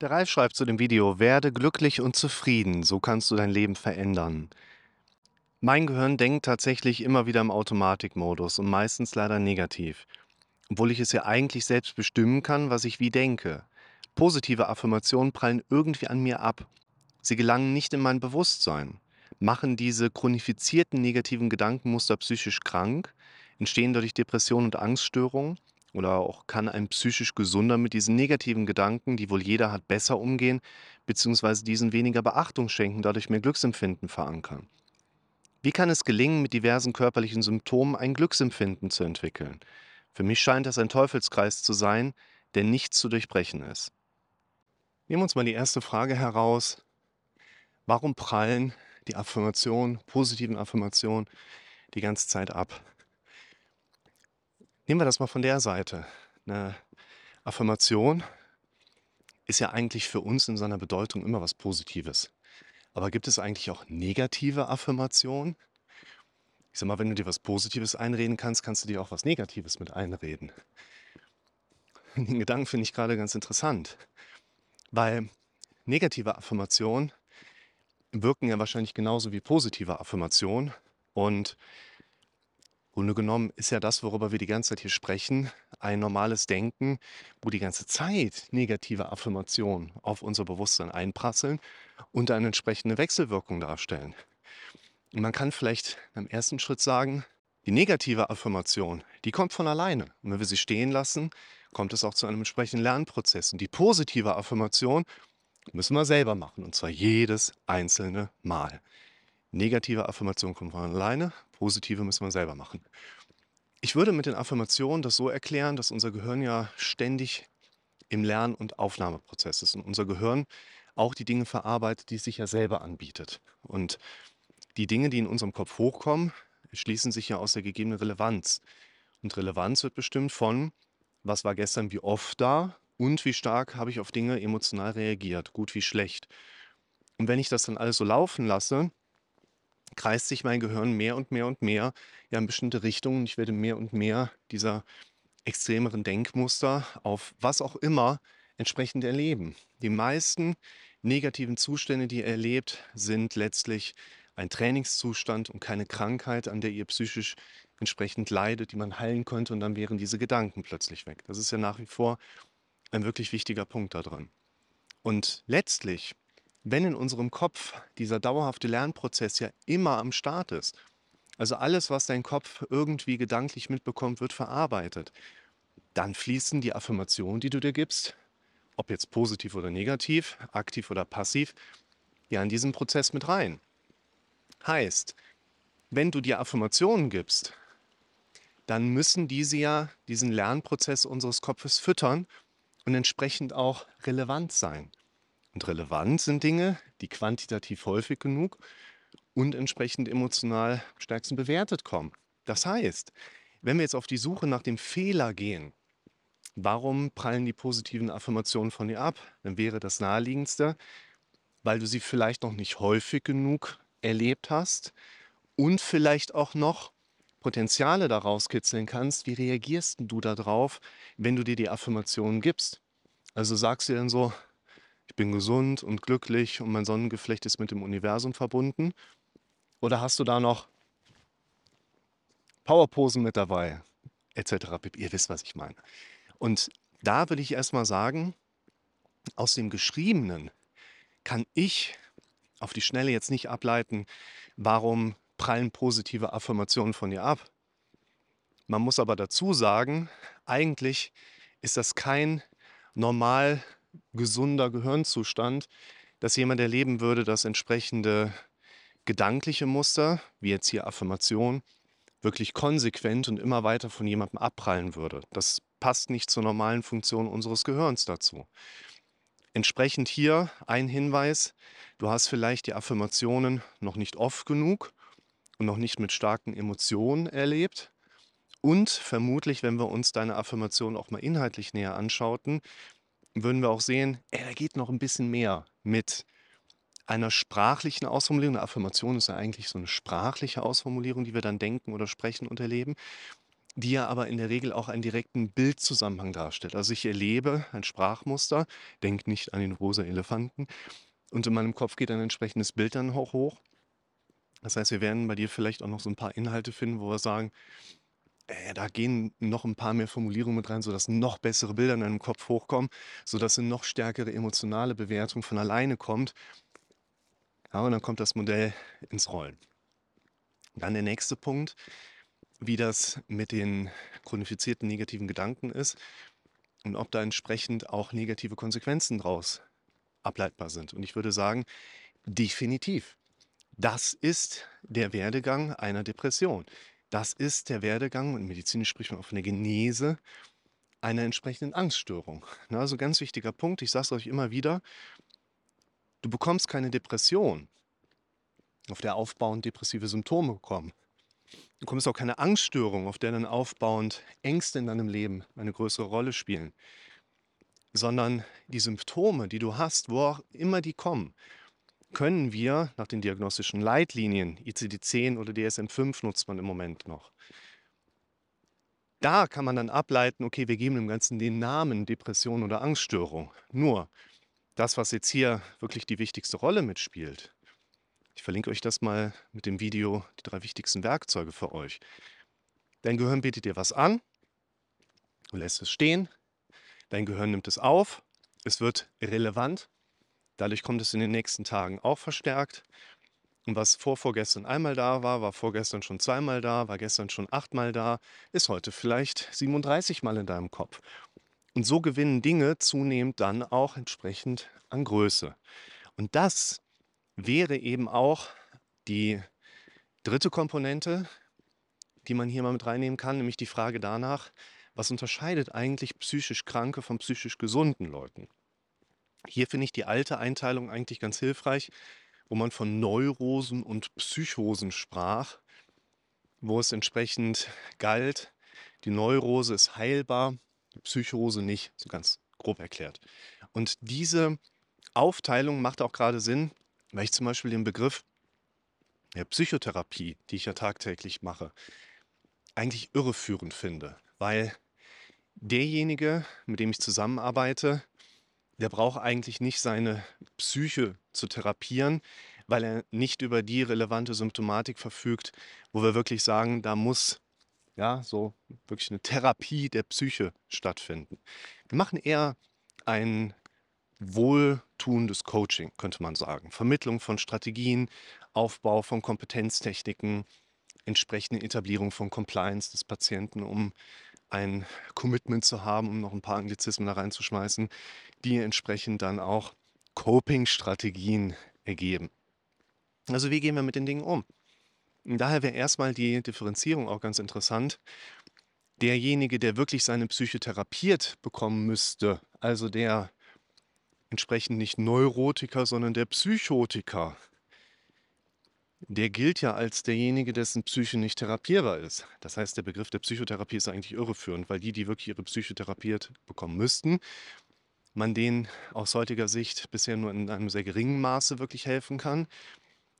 Der Ralf schreibt zu dem Video, werde glücklich und zufrieden, so kannst du dein Leben verändern. Mein Gehirn denkt tatsächlich immer wieder im Automatikmodus und meistens leider negativ, obwohl ich es ja eigentlich selbst bestimmen kann, was ich wie denke. Positive Affirmationen prallen irgendwie an mir ab. Sie gelangen nicht in mein Bewusstsein. Machen diese chronifizierten negativen Gedankenmuster psychisch krank? Entstehen dadurch Depressionen und Angststörungen? Oder auch kann ein psychisch Gesunder mit diesen negativen Gedanken, die wohl jeder hat, besser umgehen, beziehungsweise diesen weniger Beachtung schenken, dadurch mehr Glücksempfinden verankern? Wie kann es gelingen, mit diversen körperlichen Symptomen ein Glücksempfinden zu entwickeln? Für mich scheint das ein Teufelskreis zu sein, der nicht zu durchbrechen ist. Nehmen wir uns mal die erste Frage heraus. Warum prallen die Affirmationen, positiven Affirmationen, die ganze Zeit ab? Nehmen wir das mal von der Seite. Eine Affirmation ist ja eigentlich für uns in seiner Bedeutung immer was Positives. Aber gibt es eigentlich auch negative Affirmationen? Ich sag mal, wenn du dir was Positives einreden kannst, kannst du dir auch was Negatives mit einreden. Den Gedanken finde ich gerade ganz interessant, weil negative Affirmationen wirken ja wahrscheinlich genauso wie positive Affirmationen und Grunde genommen ist ja das, worüber wir die ganze Zeit hier sprechen, ein normales Denken, wo die ganze Zeit negative Affirmationen auf unser Bewusstsein einprasseln und eine entsprechende Wechselwirkung darstellen. Und man kann vielleicht im ersten Schritt sagen, die negative Affirmation, die kommt von alleine. Und wenn wir sie stehen lassen, kommt es auch zu einem entsprechenden Lernprozess. Und die positive Affirmation müssen wir selber machen, und zwar jedes einzelne Mal. Negative Affirmation kommt von alleine, positive müssen wir selber machen. Ich würde mit den Affirmationen das so erklären, dass unser Gehirn ja ständig im Lern- und Aufnahmeprozess ist und unser Gehirn auch die Dinge verarbeitet, die es sich ja selber anbietet. Und die Dinge, die in unserem Kopf hochkommen, schließen sich ja aus der gegebenen Relevanz. Und Relevanz wird bestimmt von, was war gestern wie oft da und wie stark habe ich auf Dinge emotional reagiert, gut wie schlecht. Und wenn ich das dann alles so laufen lasse, kreist sich mein Gehirn mehr und mehr und mehr ja in bestimmte Richtungen. Ich werde mehr und mehr dieser extremeren Denkmuster auf was auch immer entsprechend erleben. Die meisten negativen Zustände, die ihr erlebt, sind letztlich ein Trainingszustand und keine Krankheit, an der ihr psychisch entsprechend leidet, die man heilen könnte und dann wären diese Gedanken plötzlich weg. Das ist ja nach wie vor ein wirklich wichtiger Punkt da drin. Und letztlich wenn in unserem Kopf dieser dauerhafte Lernprozess ja immer am Start ist, also alles, was dein Kopf irgendwie gedanklich mitbekommt, wird verarbeitet, dann fließen die Affirmationen, die du dir gibst, ob jetzt positiv oder negativ, aktiv oder passiv, ja in diesen Prozess mit rein. Heißt, wenn du dir Affirmationen gibst, dann müssen diese ja diesen Lernprozess unseres Kopfes füttern und entsprechend auch relevant sein. Und relevant sind Dinge, die quantitativ häufig genug und entsprechend emotional am stärksten bewertet kommen. Das heißt, wenn wir jetzt auf die Suche nach dem Fehler gehen, warum prallen die positiven Affirmationen von dir ab? Dann wäre das naheliegendste, weil du sie vielleicht noch nicht häufig genug erlebt hast und vielleicht auch noch Potenziale daraus kitzeln kannst. Wie reagierst du darauf, wenn du dir die Affirmationen gibst? Also sagst du dann so, ich bin gesund und glücklich und mein Sonnengeflecht ist mit dem Universum verbunden? Oder hast du da noch Powerposen mit dabei, etc. Ihr wisst, was ich meine. Und da will ich erstmal sagen, aus dem Geschriebenen kann ich auf die Schnelle jetzt nicht ableiten, warum prallen positive Affirmationen von dir ab. Man muss aber dazu sagen, eigentlich ist das kein normal gesunder Gehirnzustand, dass jemand erleben würde, dass entsprechende gedankliche Muster, wie jetzt hier Affirmation, wirklich konsequent und immer weiter von jemandem abprallen würde. Das passt nicht zur normalen Funktion unseres Gehirns dazu. Entsprechend hier ein Hinweis, du hast vielleicht die Affirmationen noch nicht oft genug und noch nicht mit starken Emotionen erlebt. Und vermutlich, wenn wir uns deine Affirmation auch mal inhaltlich näher anschauten, würden wir auch sehen, ey, da geht noch ein bisschen mehr mit einer sprachlichen Ausformulierung. Eine Affirmation ist ja eigentlich so eine sprachliche Ausformulierung, die wir dann denken oder sprechen und erleben. die ja aber in der Regel auch einen direkten Bildzusammenhang darstellt. Also ich erlebe ein Sprachmuster, denk nicht an den rosa Elefanten, und in meinem Kopf geht ein entsprechendes Bild dann auch hoch. Das heißt, wir werden bei dir vielleicht auch noch so ein paar Inhalte finden, wo wir sagen, äh, da gehen noch ein paar mehr Formulierungen mit rein, sodass noch bessere Bilder in deinem Kopf hochkommen, sodass eine noch stärkere emotionale Bewertung von alleine kommt. Ja, und dann kommt das Modell ins Rollen. Dann der nächste Punkt, wie das mit den chronifizierten negativen Gedanken ist und ob da entsprechend auch negative Konsequenzen draus ableitbar sind. Und ich würde sagen, definitiv. Das ist der Werdegang einer Depression. Das ist der Werdegang, und medizinisch spricht man auch von der Genese einer entsprechenden Angststörung. Na, also ganz wichtiger Punkt, ich sage es euch immer wieder, du bekommst keine Depression, auf der aufbauend depressive Symptome kommen. Du bekommst auch keine Angststörung, auf der dann aufbauend Ängste in deinem Leben eine größere Rolle spielen, sondern die Symptome, die du hast, wo auch immer die kommen, können wir nach den diagnostischen Leitlinien, ICD-10 oder DSM-5 nutzt man im Moment noch. Da kann man dann ableiten, okay, wir geben dem Ganzen den Namen Depression oder Angststörung. Nur, das, was jetzt hier wirklich die wichtigste Rolle mitspielt, ich verlinke euch das mal mit dem Video, die drei wichtigsten Werkzeuge für euch. Dein Gehirn bietet dir was an, du lässt es stehen, dein Gehirn nimmt es auf, es wird relevant, dadurch kommt es in den nächsten Tagen auch verstärkt. Und was vor vorgestern einmal da war, war vorgestern schon zweimal da, war gestern schon achtmal da, ist heute vielleicht 37 Mal in deinem Kopf. Und so gewinnen Dinge zunehmend dann auch entsprechend an Größe. Und das wäre eben auch die dritte Komponente, die man hier mal mit reinnehmen kann, nämlich die Frage danach, was unterscheidet eigentlich psychisch Kranke von psychisch gesunden Leuten? Hier finde ich die alte Einteilung eigentlich ganz hilfreich, wo man von Neurosen und Psychosen sprach, wo es entsprechend galt, die Neurose ist heilbar, die Psychose nicht, so ganz grob erklärt. Und diese Aufteilung macht auch gerade Sinn, weil ich zum Beispiel den Begriff der Psychotherapie, die ich ja tagtäglich mache, eigentlich irreführend finde, weil derjenige, mit dem ich zusammenarbeite, der braucht eigentlich nicht seine Psyche zu therapieren, weil er nicht über die relevante Symptomatik verfügt, wo wir wirklich sagen, da muss ja so wirklich eine Therapie der Psyche stattfinden. Wir machen eher einen wohltuendes Coaching, könnte man sagen. Vermittlung von Strategien, Aufbau von Kompetenztechniken, entsprechende Etablierung von Compliance des Patienten, um ein Commitment zu haben, um noch ein paar Anglizismen da reinzuschmeißen, die entsprechend dann auch Coping-Strategien ergeben. Also wie gehen wir mit den Dingen um? Und daher wäre erstmal die Differenzierung auch ganz interessant. Derjenige, der wirklich seine Psyche therapiert bekommen müsste, also der entsprechend nicht Neurotiker, sondern der Psychotiker. Der gilt ja als derjenige, dessen Psyche nicht therapierbar ist. Das heißt, der Begriff der Psychotherapie ist eigentlich irreführend, weil die, die wirklich ihre Psyche therapiert bekommen müssten, man denen aus heutiger Sicht bisher nur in einem sehr geringen Maße wirklich helfen kann.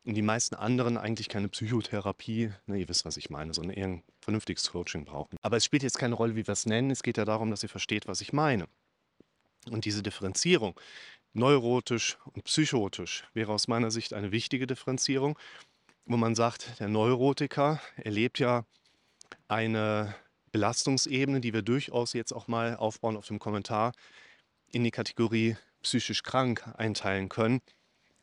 Und die meisten anderen eigentlich keine Psychotherapie, na, ihr wisst, was ich meine, sondern eher ein vernünftiges Coaching brauchen. Aber es spielt jetzt keine Rolle, wie wir es nennen. Es geht ja darum, dass ihr versteht, was ich meine. Und diese Differenzierung, neurotisch und psychotisch, wäre aus meiner Sicht eine wichtige Differenzierung, wo man sagt, der Neurotiker erlebt ja eine Belastungsebene, die wir durchaus jetzt auch mal aufbauen auf dem Kommentar in die Kategorie psychisch krank einteilen können.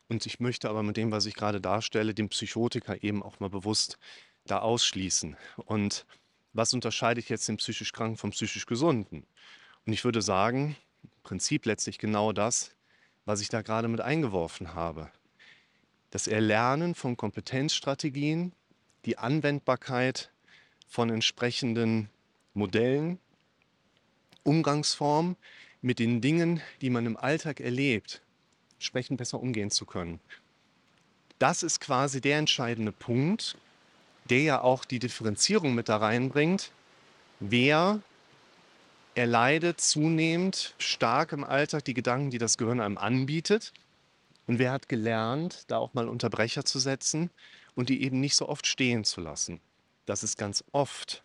Und ich möchte aber mit dem, was ich gerade darstelle, den Psychotiker eben auch mal bewusst da ausschließen. Und was unterscheidet jetzt den psychisch Kranken vom psychisch Gesunden? Und ich würde sagen, Prinzip letztlich genau das, was ich da gerade mit eingeworfen habe. Das Erlernen von Kompetenzstrategien, die Anwendbarkeit von entsprechenden Modellen, Umgangsformen mit den Dingen, die man im Alltag erlebt, entsprechend besser umgehen zu können. Das ist quasi der entscheidende Punkt, der ja auch die Differenzierung mit da reinbringt, wer er leidet zunehmend stark im Alltag die Gedanken, die das Gehirn einem anbietet. Und wer hat gelernt, da auch mal Unterbrecher zu setzen und die eben nicht so oft stehen zu lassen. Das ist ganz oft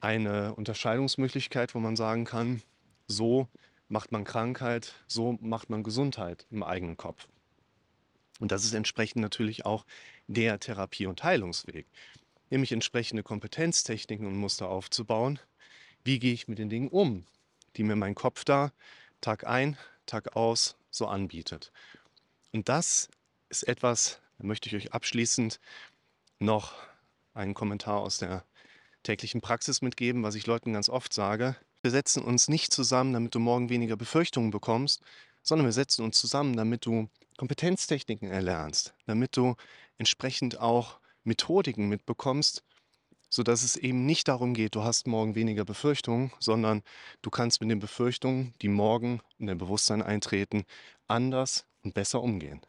eine Unterscheidungsmöglichkeit, wo man sagen kann, so macht man Krankheit, so macht man Gesundheit im eigenen Kopf. Und das ist entsprechend natürlich auch der Therapie- und Heilungsweg, nämlich entsprechende Kompetenztechniken und Muster aufzubauen. Wie gehe ich mit den Dingen um, die mir mein Kopf da Tag ein, Tag aus so anbietet? Und das ist etwas, da möchte ich euch abschließend noch einen Kommentar aus der täglichen Praxis mitgeben, was ich Leuten ganz oft sage. Wir setzen uns nicht zusammen, damit du morgen weniger Befürchtungen bekommst, sondern wir setzen uns zusammen, damit du Kompetenztechniken erlernst, damit du entsprechend auch Methodiken mitbekommst, sodass es eben nicht darum geht, du hast morgen weniger Befürchtungen, sondern du kannst mit den Befürchtungen, die morgen in dein Bewusstsein eintreten, anders und besser umgehen.